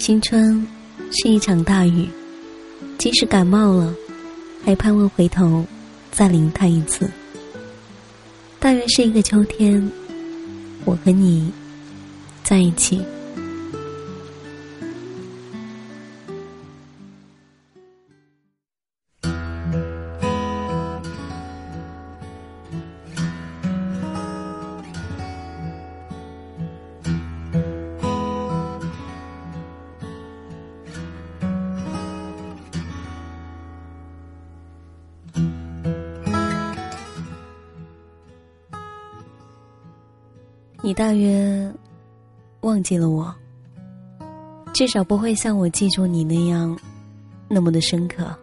青春是一场大雨，即使感冒了，还盼望回头再淋它一次。大约是一个秋天，我和你在一起。你大约忘记了我，至少不会像我记住你那样那么的深刻。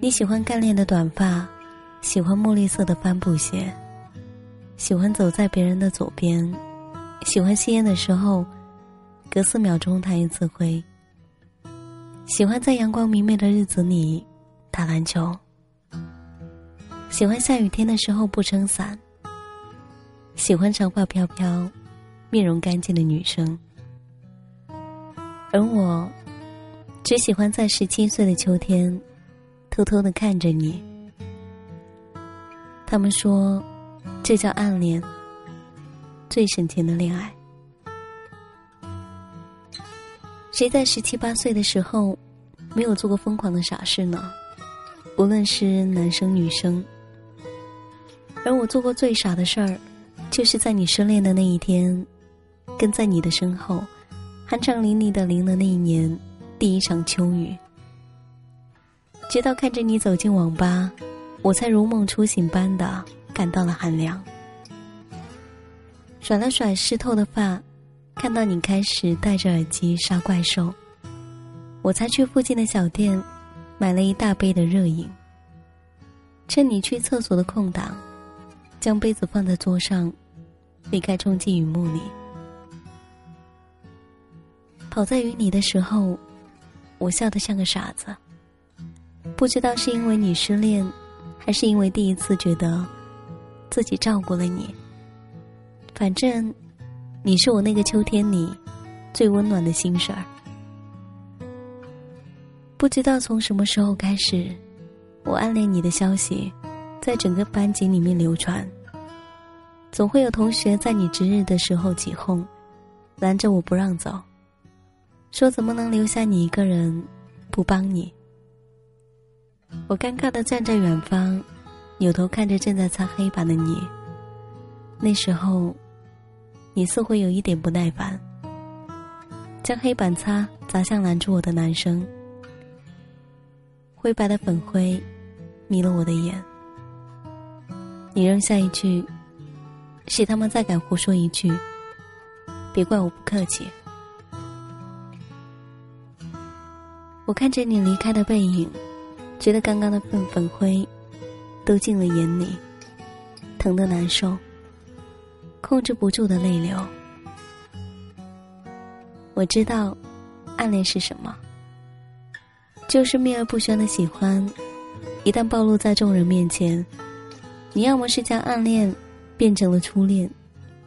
你喜欢干练的短发，喜欢墨绿色的帆布鞋，喜欢走在别人的左边，喜欢吸烟的时候隔四秒钟弹一次灰，喜欢在阳光明媚的日子里打篮球，喜欢下雨天的时候不撑伞。喜欢长发飘飘、面容干净的女生，而我只喜欢在十七岁的秋天偷偷的看着你。他们说，这叫暗恋，最省钱的恋爱。谁在十七八岁的时候没有做过疯狂的傻事呢？无论是男生女生，而我做过最傻的事儿。就是在你失恋的那一天，跟在你的身后，酣畅淋漓的淋了那一年第一场秋雨。直到看着你走进网吧，我才如梦初醒般的感到了寒凉。甩了甩湿透的发，看到你开始戴着耳机杀怪兽，我才去附近的小店买了一大杯的热饮。趁你去厕所的空档。将杯子放在桌上，离开冲进雨幕里。跑在雨里的时候，我笑得像个傻子。不知道是因为你失恋，还是因为第一次觉得自己照顾了你。反正，你是我那个秋天里最温暖的心事儿。不知道从什么时候开始，我暗恋你的消息，在整个班级里面流传。总会有同学在你值日的时候起哄，拦着我不让走，说怎么能留下你一个人不帮你？我尴尬的站在远方，扭头看着正在擦黑板的你。那时候，你似乎有一点不耐烦，将黑板擦砸向拦住我的男生。灰白的粉灰迷了我的眼。你扔下一句。谁他妈再敢胡说一句，别怪我不客气。我看着你离开的背影，觉得刚刚的粉粉灰都进了眼里，疼得难受，控制不住的泪流。我知道，暗恋是什么，就是秘而不宣的喜欢，一旦暴露在众人面前，你要么是将暗恋。变成了初恋，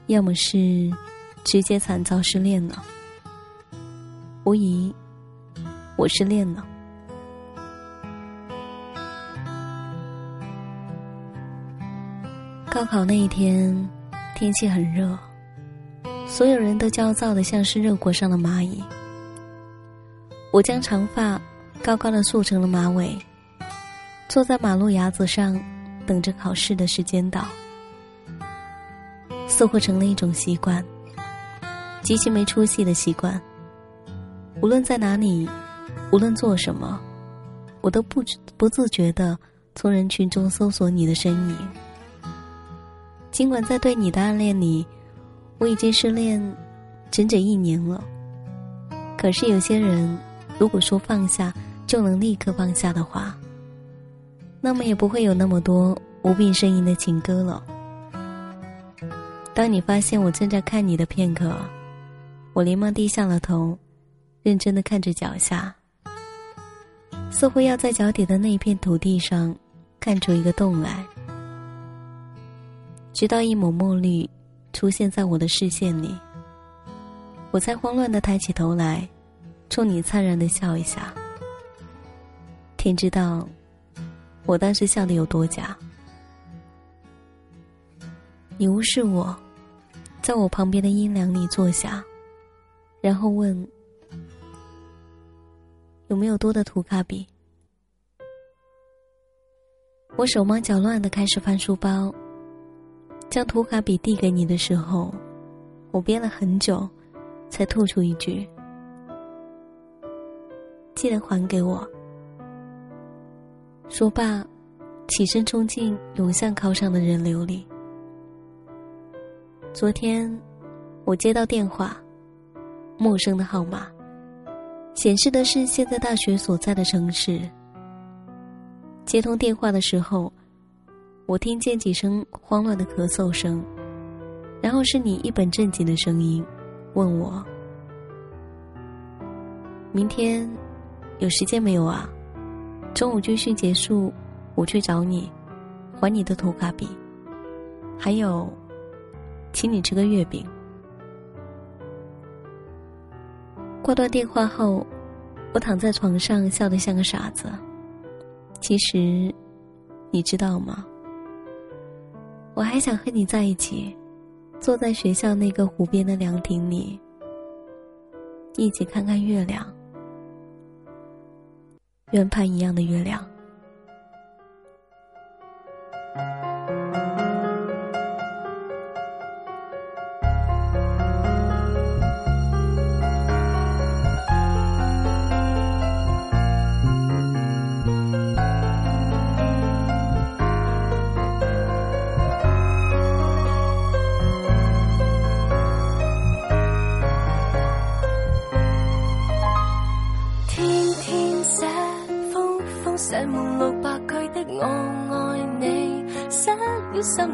要么是直接惨遭失恋了。无疑，我失恋了。高考那一天，天气很热，所有人都焦躁的像是热锅上的蚂蚁。我将长发高高的束成了马尾，坐在马路牙子上，等着考试的时间到。似乎成了一种习惯，极其没出息的习惯。无论在哪里，无论做什么，我都不不自觉的从人群中搜索你的身影。尽管在对你的暗恋里，我已经失恋整整一年了。可是有些人，如果说放下就能立刻放下的话，那么也不会有那么多无病呻吟的情歌了。当你发现我正在看你的片刻，我连忙低下了头，认真的看着脚下，似乎要在脚底的那一片土地上看出一个洞来。直到一抹墨绿出现在我的视线里，我才慌乱的抬起头来，冲你灿然的笑一下。天知道，我当时笑的有多假。你无视我，在我旁边的阴凉里坐下，然后问：“有没有多的涂卡笔？”我手忙脚乱的开始翻书包，将涂卡笔递给你的时候，我憋了很久，才吐出一句：“记得还给我。”说罢，起身冲进涌向考场的人流里。昨天，我接到电话，陌生的号码，显示的是现在大学所在的城市。接通电话的时候，我听见几声慌乱的咳嗽声，然后是你一本正经的声音，问我：“明天有时间没有啊？中午军训结束，我去找你，还你的涂卡笔，还有。”请你吃个月饼。挂断电话后，我躺在床上笑得像个傻子。其实，你知道吗？我还想和你在一起，坐在学校那个湖边的凉亭里，一起看看月亮，圆盘一样的月亮。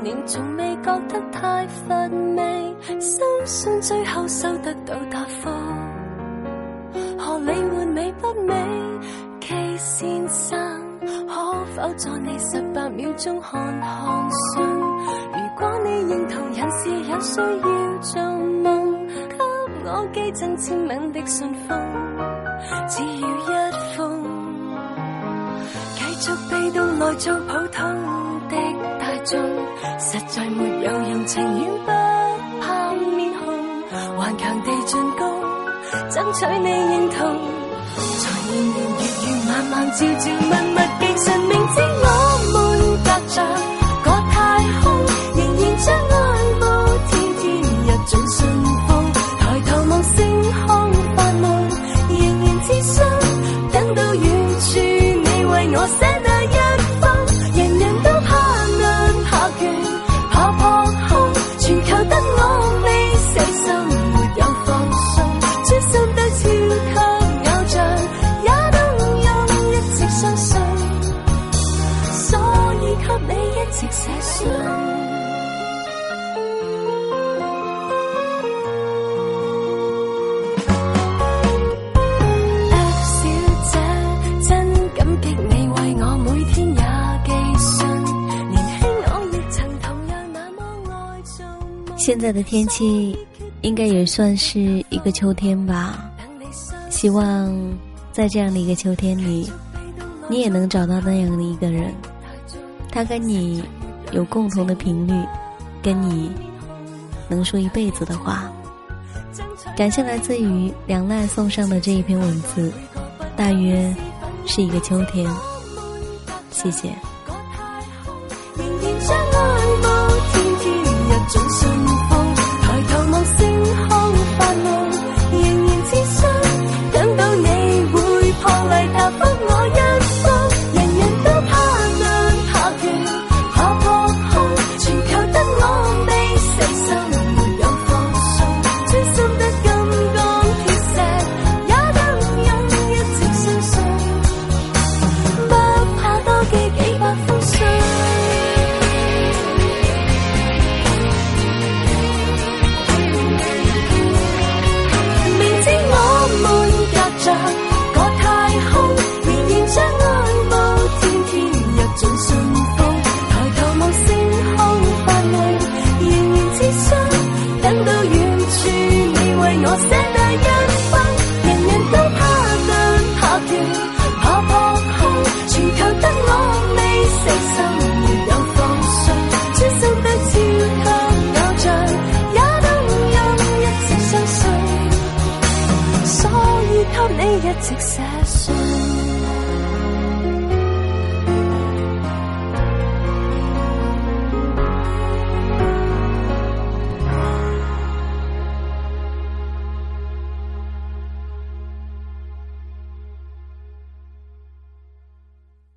年从未觉得太乏味，相信最后收得到答复。何理换美不美？K 先生，可否在你十八秒钟看看信？如果你认同人是有需要做梦，给我寄赠签名的信封，只要一封，继续被动来做普通的。没有人情愿不怕面红，顽强地进攻，争取你认同。在年年月月晚晚朝朝密密寄信，明知我们隔着现在的天气，应该也算是一个秋天吧。希望在这样的一个秋天里，你也能找到那样的一个人，他跟你有共同的频率，跟你能说一辈子的话。感谢来自于梁奈送上的这一篇文字，大约是一个秋天。谢谢。我寫第一分，人人都怕懸怕叫怕破空。全球得我未死心，如有放鬆，專心對超，給偶像也都有一直相信。所以給你一直寫信。